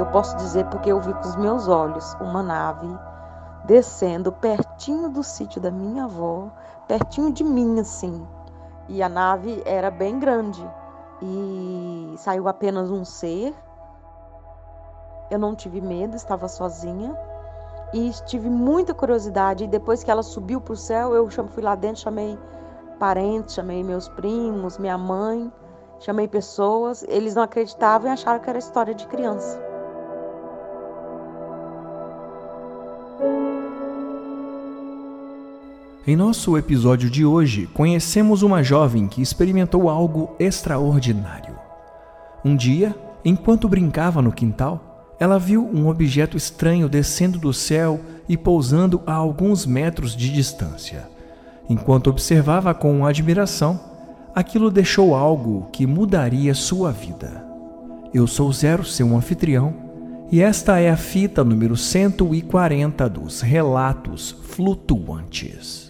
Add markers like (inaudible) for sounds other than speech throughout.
eu posso dizer porque eu vi com os meus olhos uma nave descendo pertinho do sítio da minha avó, pertinho de mim, assim. E a nave era bem grande e saiu apenas um ser. Eu não tive medo, estava sozinha e tive muita curiosidade. E depois que ela subiu para o céu, eu fui lá dentro, chamei parentes, chamei meus primos, minha mãe, chamei pessoas. Eles não acreditavam e acharam que era história de criança. Em nosso episódio de hoje, conhecemos uma jovem que experimentou algo extraordinário. Um dia, enquanto brincava no quintal, ela viu um objeto estranho descendo do céu e pousando a alguns metros de distância. Enquanto observava com admiração, aquilo deixou algo que mudaria sua vida. Eu sou Zero, seu anfitrião, e esta é a fita número 140 dos Relatos Flutuantes.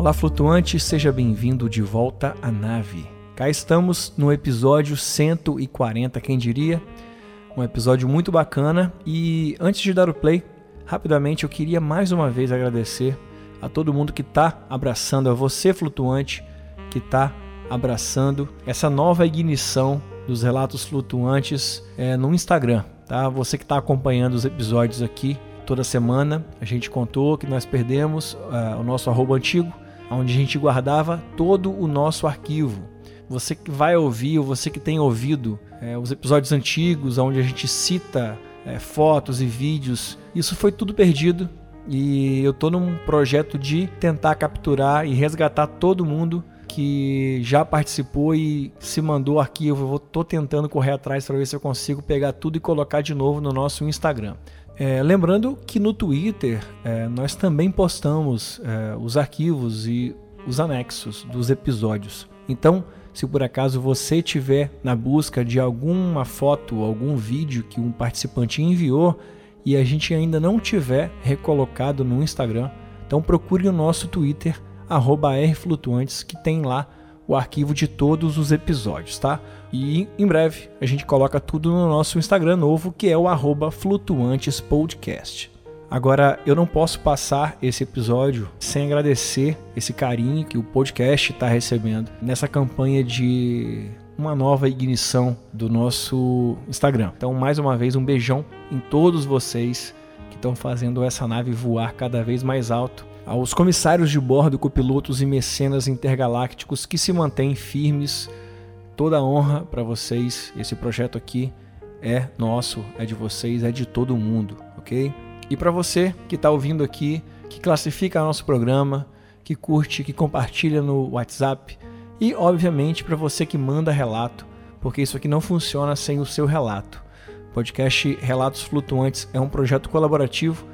Olá, flutuante, seja bem-vindo de volta à nave. Cá estamos no episódio 140, quem diria? Um episódio muito bacana e antes de dar o play, rapidamente eu queria mais uma vez agradecer a todo mundo que está abraçando, a você, flutuante, que está abraçando essa nova ignição dos relatos flutuantes é, no Instagram, tá? Você que está acompanhando os episódios aqui toda semana, a gente contou que nós perdemos uh, o nosso arroba antigo, onde a gente guardava todo o nosso arquivo. Você que vai ouvir, ou você que tem ouvido é, os episódios antigos, onde a gente cita é, fotos e vídeos, isso foi tudo perdido. E eu estou num projeto de tentar capturar e resgatar todo mundo que já participou e se mandou arquivo. Eu estou tentando correr atrás para ver se eu consigo pegar tudo e colocar de novo no nosso Instagram. É, lembrando que no Twitter é, nós também postamos é, os arquivos e os anexos dos episódios. Então, se por acaso você tiver na busca de alguma foto, algum vídeo que um participante enviou e a gente ainda não tiver recolocado no Instagram, então procure o nosso Twitter @rflutuantes que tem lá o arquivo de todos os episódios, tá? E em breve a gente coloca tudo no nosso Instagram novo, que é o flutuantespodcast. Agora, eu não posso passar esse episódio sem agradecer esse carinho que o podcast está recebendo nessa campanha de uma nova ignição do nosso Instagram. Então, mais uma vez, um beijão em todos vocês que estão fazendo essa nave voar cada vez mais alto aos comissários de bordo, copilotos e mecenas intergalácticos que se mantêm firmes. Toda a honra para vocês. Esse projeto aqui é nosso, é de vocês, é de todo mundo, ok? E para você que está ouvindo aqui, que classifica nosso programa, que curte, que compartilha no WhatsApp e, obviamente, para você que manda relato, porque isso aqui não funciona sem o seu relato. O podcast Relatos Flutuantes é um projeto colaborativo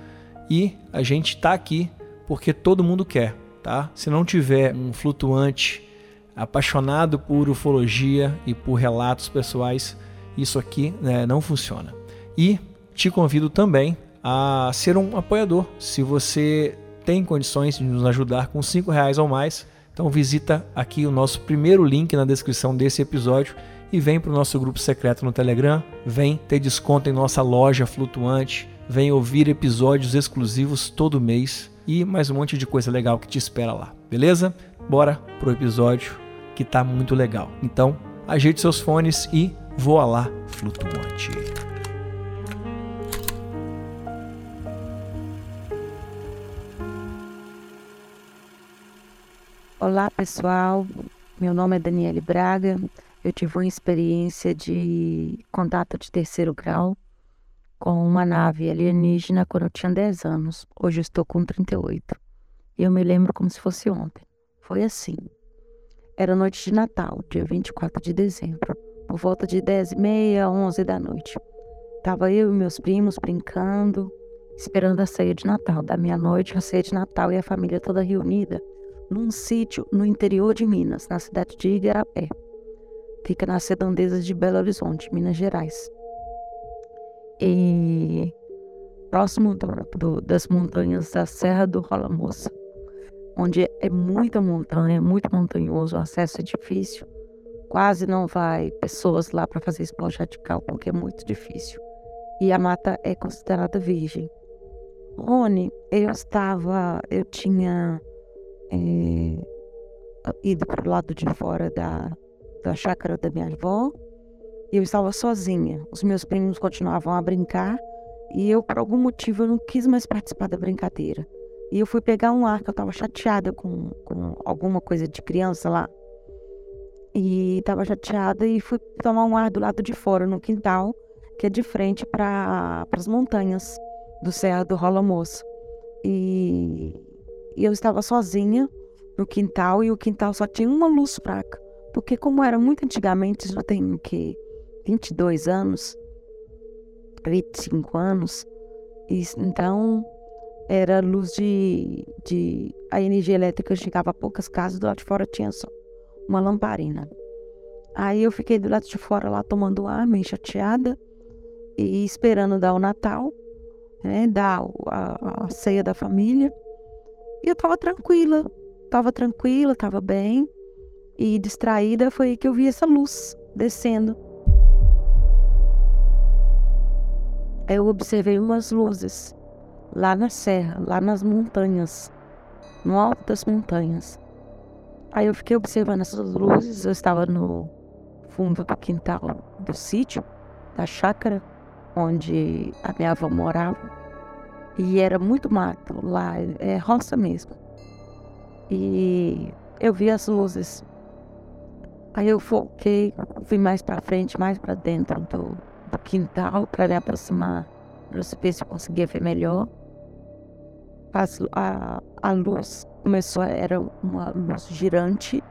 e a gente está aqui porque todo mundo quer, tá? Se não tiver um flutuante apaixonado por ufologia e por relatos pessoais, isso aqui né, não funciona. E te convido também a ser um apoiador. Se você tem condições de nos ajudar com cinco reais ou mais, então visita aqui o nosso primeiro link na descrição desse episódio e vem para o nosso grupo secreto no Telegram, vem ter desconto em nossa loja flutuante, vem ouvir episódios exclusivos todo mês e mais um monte de coisa legal que te espera lá, beleza? Bora pro episódio que tá muito legal. Então, ajeite seus fones e voa lá, flutuante. Olá, pessoal. Meu nome é Daniele Braga. Eu tive uma experiência de contato de terceiro grau com uma nave alienígena quando eu tinha 10 anos. Hoje eu estou com 38. E eu me lembro como se fosse ontem. Foi assim. Era noite de Natal, dia 24 de dezembro, por volta de 10 e meia, 11 da noite. tava eu e meus primos brincando, esperando a ceia de Natal. Da meia-noite, a ceia de Natal e a família toda reunida num sítio no interior de Minas, na cidade de Igarapé. Fica nas redondezas de Belo Horizonte, Minas Gerais. E próximo do, do, das montanhas da Serra do Rola Moça, onde é muita montanha, muito montanhoso, o acesso é difícil. Quase não vai pessoas lá para fazer esporte radical, porque é muito difícil. E a mata é considerada virgem. Rony, eu estava, eu tinha é, ido para o lado de fora da, da chácara da minha avó. Eu estava sozinha. Os meus primos continuavam a brincar e eu, por algum motivo, eu não quis mais participar da brincadeira. E eu fui pegar um ar, que eu estava chateada com, com alguma coisa de criança lá. E estava chateada e fui tomar um ar do lado de fora, no quintal, que é de frente para as montanhas do Serra do Rola Moço. E, e eu estava sozinha no quintal e o quintal só tinha uma luz fraca. Porque como era muito antigamente, isso tem o quê? 22 anos, 25 anos. E, então era luz de, de. A energia elétrica chegava a poucas casas, do lado de fora tinha só uma lamparina. Aí eu fiquei do lado de fora lá tomando ar, meio chateada, e esperando dar o Natal, né? Dar a, a ceia da família. E eu tava tranquila, tava tranquila, tava bem. E distraída foi aí que eu vi essa luz descendo. Eu observei umas luzes lá na serra, lá nas montanhas, no alto das montanhas. Aí eu fiquei observando essas luzes, eu estava no fundo do quintal do sítio, da chácara, onde a minha avó morava. E era muito mato lá, é roça mesmo. E eu vi as luzes. Aí eu foquei, fui mais para frente, mais para dentro do, do quintal para me aproximar, para ver se eu conseguia ver melhor. A, a luz começou, era uma luz girante,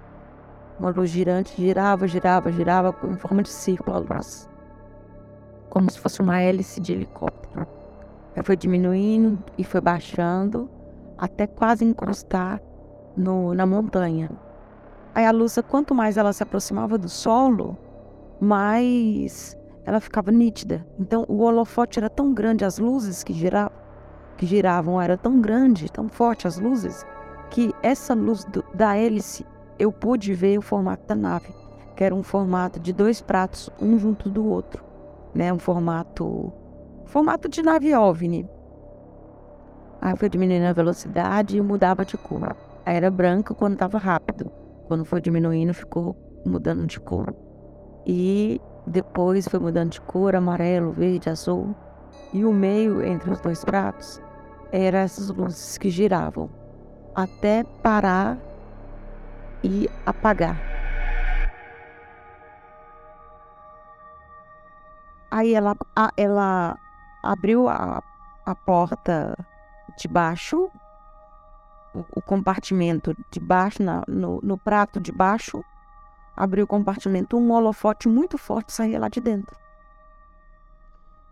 uma luz girante, girava, girava, girava em forma de círculo a luz, como se fosse uma hélice de helicóptero. Aí foi diminuindo e foi baixando até quase encostar no, na montanha. Aí a luz, quanto mais ela se aproximava do solo, mais ela ficava nítida. Então o holofote era tão grande, as luzes que giravam, que giravam era tão grande, tão forte as luzes, que essa luz do, da hélice eu pude ver o formato da nave, que era um formato de dois pratos, um junto do outro, né? Um formato formato de nave OVNI. Aí foi diminuindo a velocidade e mudava de cor. Aí era branco quando estava rápido. Quando foi diminuindo, ficou mudando de cor. E depois foi mudando de cor, amarelo, verde, azul. E o meio entre os dois pratos eram essas luzes que giravam até parar e apagar. Aí ela, ela abriu a, a porta de baixo, o, o compartimento de baixo, na, no, no prato de baixo, abriu o compartimento, um holofote muito forte saía lá de dentro.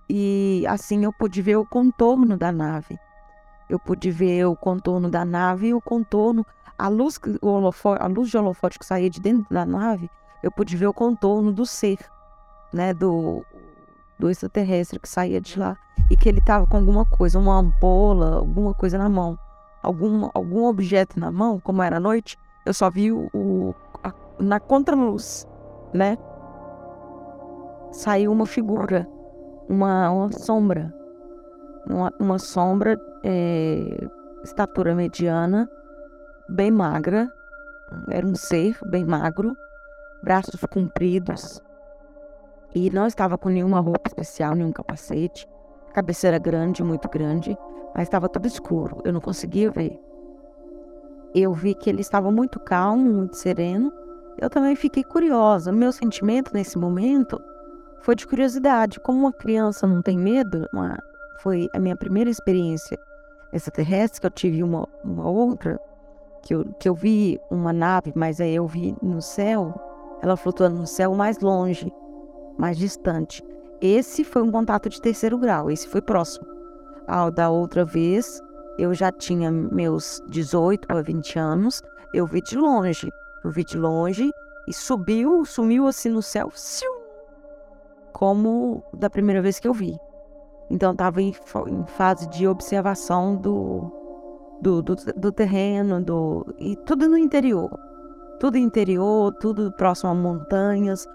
E assim eu pude ver o contorno da nave. Eu pude ver o contorno da nave e o contorno, a luz, o holofote, a luz de holofote que saía de dentro da nave, eu pude ver o contorno do ser, né, do, do extraterrestre que saía de lá e que ele estava com alguma coisa, uma ampola, alguma coisa na mão, algum, algum objeto na mão, como era noite, eu só vi o, na contraluz, né? Saiu uma figura, uma, uma sombra, uma, uma sombra, é, estatura mediana, bem magra, era um ser bem magro, braços compridos, e não estava com nenhuma roupa especial, nenhum capacete. A cabeça grande, muito grande, mas estava tudo escuro. Eu não conseguia ver. Eu vi que ele estava muito calmo, muito sereno. Eu também fiquei curiosa. Meu sentimento nesse momento foi de curiosidade. Como uma criança não tem medo, uma, foi a minha primeira experiência extraterrestre, que eu tive uma, uma outra, que eu, que eu vi uma nave, mas aí eu vi no céu, ela flutuando no céu mais longe mais distante. esse foi um contato de terceiro grau, esse foi próximo. Ao da outra vez, eu já tinha meus 18 a 20 anos, eu vi de longe, eu vi de longe e subiu, sumiu assim no céu, como da primeira vez que eu vi. Então estava em, em, fase de observação do, do, do, do terreno, do, e tudo no interior. Tudo interior, tudo próximo a montanhas,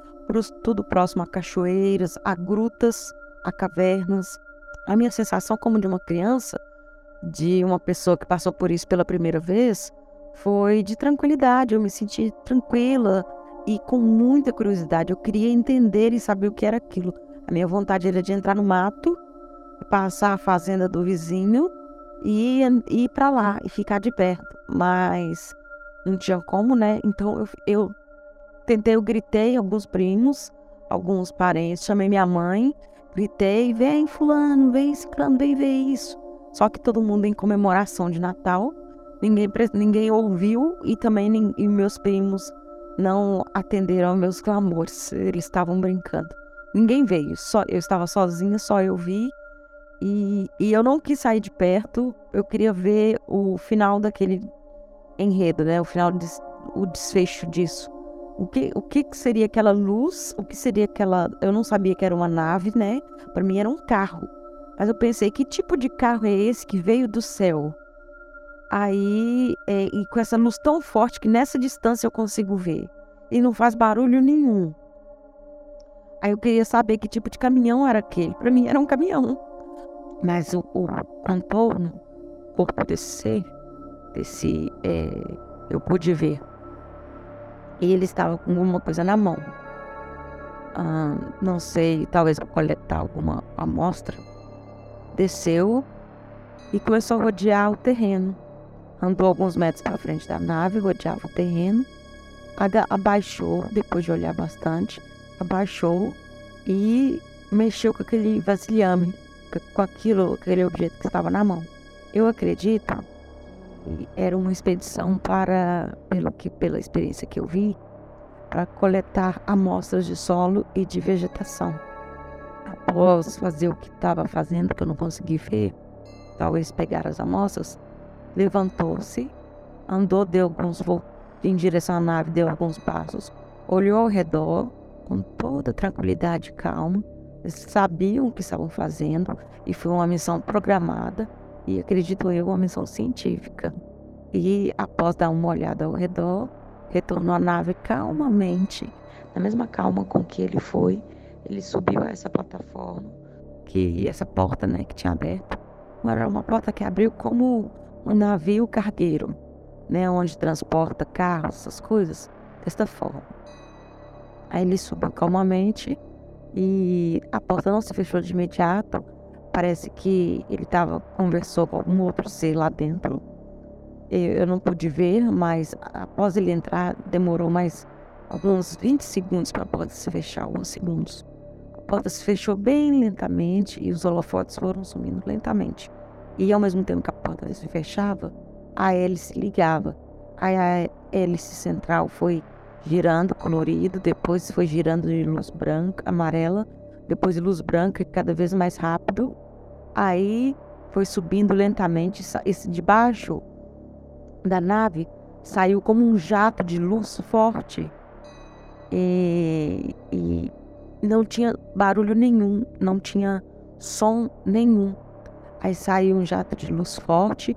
tudo próximo a cachoeiras, a grutas, a cavernas. A minha sensação como de uma criança, de uma pessoa que passou por isso pela primeira vez, foi de tranquilidade. Eu me senti tranquila e com muita curiosidade. Eu queria entender e saber o que era aquilo. A minha vontade era de entrar no mato, passar a fazenda do vizinho e ir para lá e ficar de perto. Mas não tinha como, né? Então eu, eu tentei, eu gritei alguns primos, alguns parentes, chamei minha mãe, gritei, vem fulano, vem ciclano, vem ver isso. Só que todo mundo em comemoração de Natal, ninguém, ninguém ouviu e também e meus primos não atenderam aos meus clamores, eles estavam brincando. Ninguém veio, só eu estava sozinha, só eu vi e, e eu não quis sair de perto, eu queria ver o final daquele enredo, né? O final, o desfecho disso. O que, o que seria aquela luz? O que seria aquela. Eu não sabia que era uma nave, né? Para mim era um carro. Mas eu pensei, que tipo de carro é esse que veio do céu? Aí, é, e com essa luz tão forte que nessa distância eu consigo ver. E não faz barulho nenhum. Aí eu queria saber que tipo de caminhão era aquele. Para mim era um caminhão. Mas o, o contorno, o corpo desse desse, é, eu pude ver. Ele estava com alguma coisa na mão. Ah, não sei, talvez coletar alguma amostra. Desceu e começou a rodear o terreno. Andou alguns metros para frente da nave, rodeava o terreno. Abaixou, depois de olhar bastante, abaixou e mexeu com aquele vasilhame com aquilo, aquele objeto que estava na mão. Eu acredito que era uma expedição para, pelo que, pela experiência que eu vi, para coletar amostras de solo e de vegetação. Após fazer o que estava fazendo, que eu não consegui ver, talvez pegar as amostras, levantou-se, andou, deu alguns em direção à nave, deu alguns passos, olhou ao redor com toda tranquilidade e calma eles sabiam o que estavam fazendo e foi uma missão programada e acredito eu uma missão científica. E após dar uma olhada ao redor, retornou à nave calmamente, na mesma calma com que ele foi. Ele subiu a essa plataforma, que essa porta, né, que tinha aberto, era uma porta que abriu como um navio cargueiro, né, onde transporta carros, essas coisas, desta forma. Aí ele subiu calmamente e a porta não se fechou de imediato. Parece que ele tava, conversou com algum outro ser lá dentro. Eu não pude ver, mas após ele entrar, demorou mais alguns 20 segundos para a porta se fechar, alguns segundos. A porta se fechou bem lentamente e os holofotes foram sumindo lentamente. E ao mesmo tempo que a porta se fechava, a hélice ligava. Aí a hélice central foi girando colorido, depois foi girando de luz branca, amarela, depois de luz branca cada vez mais rápido. Aí foi subindo lentamente, esse de baixo da nave saiu como um jato de luz forte e, e não tinha barulho nenhum, não tinha som nenhum. Aí saiu um jato de luz forte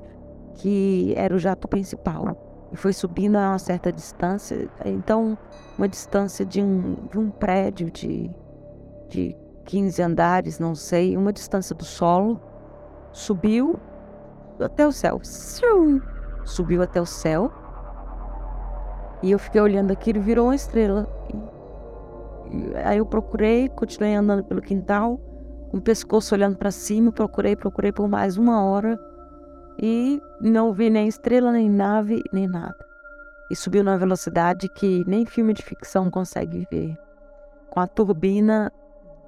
que era o jato principal. E foi subindo a uma certa distância, então uma distância de um, de um prédio de, de 15 andares, não sei, uma distância do solo, subiu até o céu, subiu até o céu, e eu fiquei olhando aquilo e virou uma estrela. Aí eu procurei, continuei andando pelo quintal, com o pescoço olhando para cima, procurei, procurei por mais uma hora e não vi nem estrela, nem nave, nem nada. E subiu numa velocidade que nem filme de ficção consegue ver. Com a turbina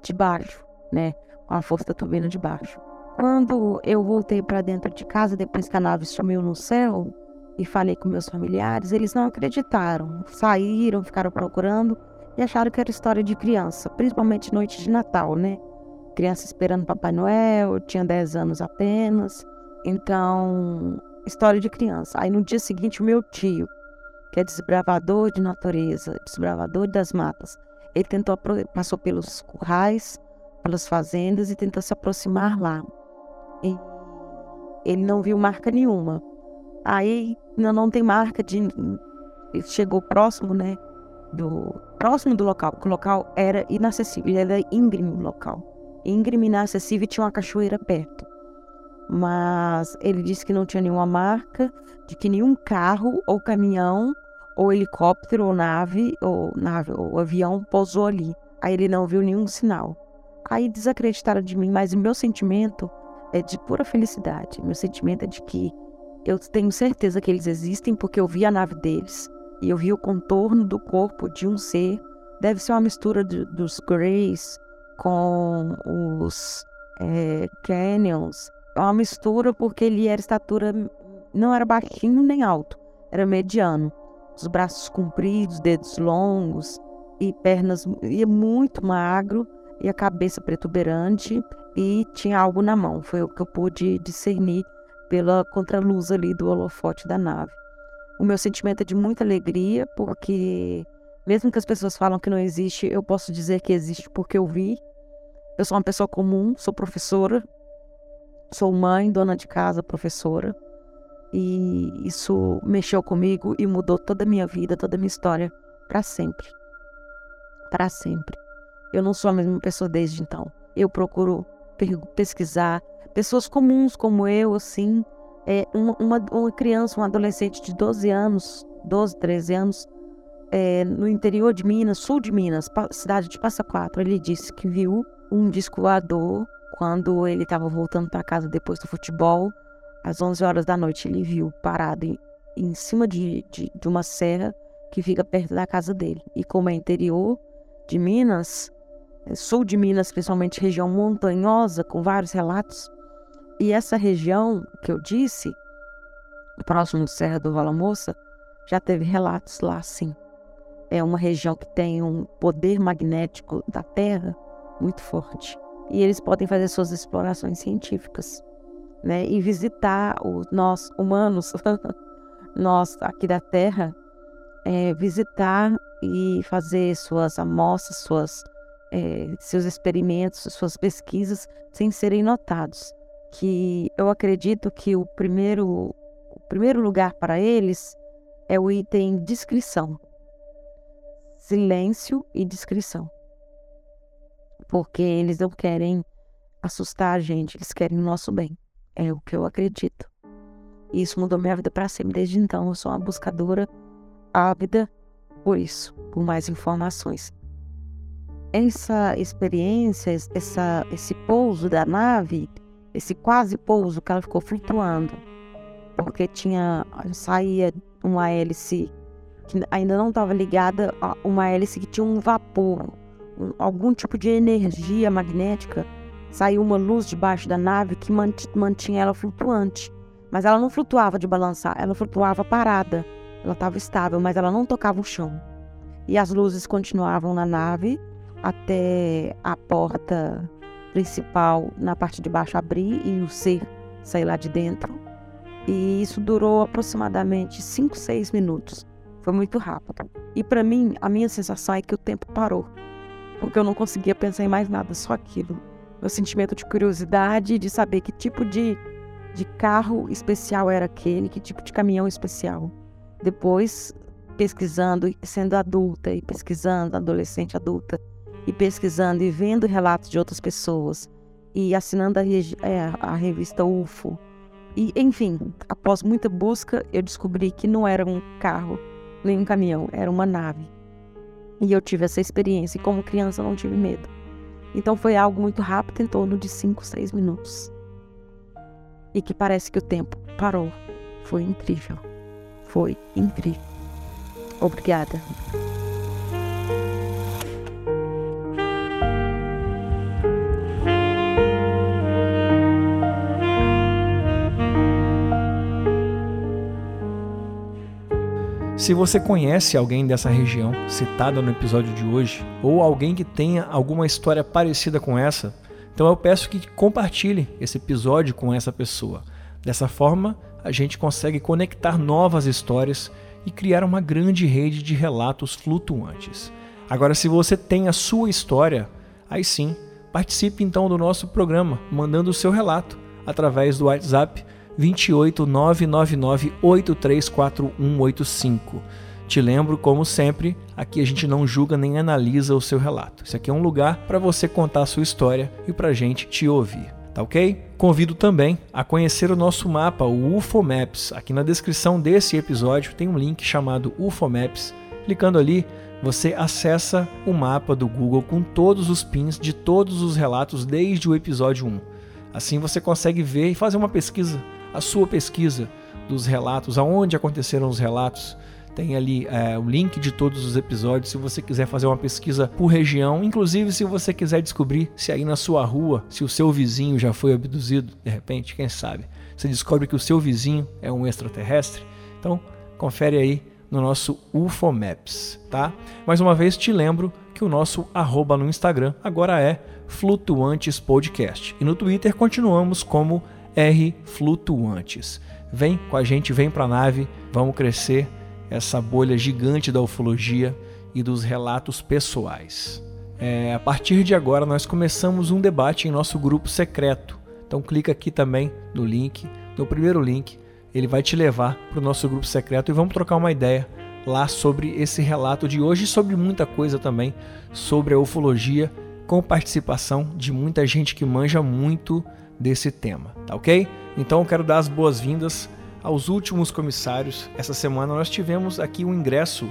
de baixo, né? Com a força da turbina de baixo. Quando eu voltei para dentro de casa, depois que a nave sumiu no céu, e falei com meus familiares, eles não acreditaram. Saíram, ficaram procurando e acharam que era história de criança, principalmente noite de Natal, né? Criança esperando Papai Noel, eu tinha 10 anos apenas. Então, história de criança. Aí no dia seguinte, o meu tio, que é desbravador de natureza, desbravador das matas, ele tentou passou pelos currais, pelas fazendas e tentou se aproximar lá. E ele não viu marca nenhuma. Aí não, não tem marca de. Ele chegou próximo, né? Do, próximo do local. O local era inacessível, era íngreme o local. Íngreme, inacessível e tinha uma cachoeira perto. Mas ele disse que não tinha nenhuma marca, de que nenhum carro ou caminhão, ou helicóptero, ou nave, ou nave, ou avião pousou ali. Aí ele não viu nenhum sinal. Aí desacreditaram de mim, mas o meu sentimento é de pura felicidade. Meu sentimento é de que eu tenho certeza que eles existem porque eu vi a nave deles e eu vi o contorno do corpo de um ser. Deve ser uma mistura de, dos Greys com os é, Canyons. É uma mistura porque ele era estatura, não era baixinho nem alto, era mediano. Os braços compridos, dedos longos e pernas e muito magro e a cabeça protuberante e tinha algo na mão. Foi o que eu pude discernir pela contraluz ali do holofote da nave. O meu sentimento é de muita alegria, porque mesmo que as pessoas falam que não existe, eu posso dizer que existe porque eu vi. Eu sou uma pessoa comum, sou professora, sou mãe, dona de casa, professora. E isso mexeu comigo e mudou toda a minha vida, toda a minha história para sempre. Para sempre. Eu não sou a mesma pessoa desde então. Eu procuro pesquisar, pessoas comuns como eu, assim, é, uma, uma, uma, criança, um adolescente de 12 anos, 12, 13 anos, é, no interior de Minas, sul de Minas, cidade de Passa Quatro, ele disse que viu um disco voador quando ele estava voltando para casa depois do futebol, às 11 horas da noite, ele viu parado em, em cima de, de, de uma serra que fica perto da casa dele. E como é interior de Minas, é, sul de Minas, principalmente região montanhosa, com vários relatos, e essa região que eu disse, próximo do Serra do Vala Moça, já teve relatos lá, sim. É uma região que tem um poder magnético da Terra muito forte. E eles podem fazer suas explorações científicas, né? E visitar os nós humanos, (laughs) nós aqui da Terra, é, visitar e fazer suas amostras, suas, é, seus experimentos, suas pesquisas sem serem notados que eu acredito que o primeiro, o primeiro lugar para eles é o item descrição. Silêncio e descrição. Porque eles não querem assustar a gente, eles querem o nosso bem. É o que eu acredito. E isso mudou minha vida para sempre. Desde então, eu sou uma buscadora ávida por isso, por mais informações. Essa experiência, essa, esse pouso da nave, esse quase pouso que ela ficou flutuando, porque tinha saía uma hélice que ainda não estava ligada a uma hélice que tinha um vapor, um, algum tipo de energia magnética. Saiu uma luz debaixo da nave que mantinha ela flutuante. Mas ela não flutuava de balançar, ela flutuava parada. Ela estava estável, mas ela não tocava o chão. E as luzes continuavam na nave até a porta principal na parte de baixo abrir e o ser sair lá de dentro. E isso durou aproximadamente 5, 6 minutos. Foi muito rápido. E para mim, a minha sensação é que o tempo parou. Porque eu não conseguia pensar em mais nada, só aquilo. Meu sentimento de curiosidade, de saber que tipo de, de carro especial era aquele, que tipo de caminhão especial. Depois, pesquisando, sendo adulta e pesquisando, adolescente adulta, e pesquisando e vendo relatos de outras pessoas e assinando a, é, a revista UFO. E, enfim, após muita busca, eu descobri que não era um carro nem um caminhão, era uma nave. E eu tive essa experiência, e como criança não tive medo. Então foi algo muito rápido, em torno de 5, 6 minutos. E que parece que o tempo parou. Foi incrível. Foi incrível. Obrigada. Se você conhece alguém dessa região citada no episódio de hoje, ou alguém que tenha alguma história parecida com essa, Então eu peço que compartilhe esse episódio com essa pessoa. Dessa forma, a gente consegue conectar novas histórias e criar uma grande rede de relatos flutuantes. Agora, se você tem a sua história, aí sim, participe então do nosso programa, mandando o seu relato através do WhatsApp 28 999 834185. Te lembro, como sempre, aqui a gente não julga nem analisa o seu relato. Isso aqui é um lugar para você contar a sua história e para a gente te ouvir. Tá ok? Convido também a conhecer o nosso mapa, o UFO Maps. Aqui na descrição desse episódio tem um link chamado UFO Maps. Clicando ali, você acessa o mapa do Google com todos os pins de todos os relatos desde o episódio 1. Assim você consegue ver e fazer uma pesquisa, a sua pesquisa dos relatos, aonde aconteceram os relatos, tem ali é, o link de todos os episódios se você quiser fazer uma pesquisa por região. Inclusive, se você quiser descobrir se aí na sua rua, se o seu vizinho já foi abduzido, de repente, quem sabe, você descobre que o seu vizinho é um extraterrestre. Então, confere aí no nosso UFO Maps, tá? Mais uma vez te lembro que o nosso arroba no Instagram agora é Flutuantes Podcast. E no Twitter continuamos como R Flutuantes. Vem com a gente, vem para a nave, vamos crescer essa bolha gigante da ufologia e dos relatos pessoais. É, a partir de agora, nós começamos um debate em nosso grupo secreto. Então, clica aqui também no link, no primeiro link, ele vai te levar para o nosso grupo secreto e vamos trocar uma ideia lá sobre esse relato de hoje e sobre muita coisa também sobre a ufologia, com participação de muita gente que manja muito desse tema, tá ok? Então, eu quero dar as boas-vindas aos últimos comissários. Essa semana nós tivemos aqui o um ingresso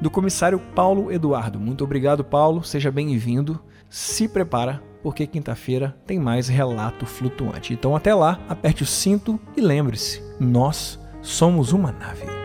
do comissário Paulo Eduardo. Muito obrigado, Paulo. Seja bem-vindo. Se prepara, porque quinta-feira tem mais relato flutuante. Então até lá, aperte o cinto e lembre-se, nós somos uma nave.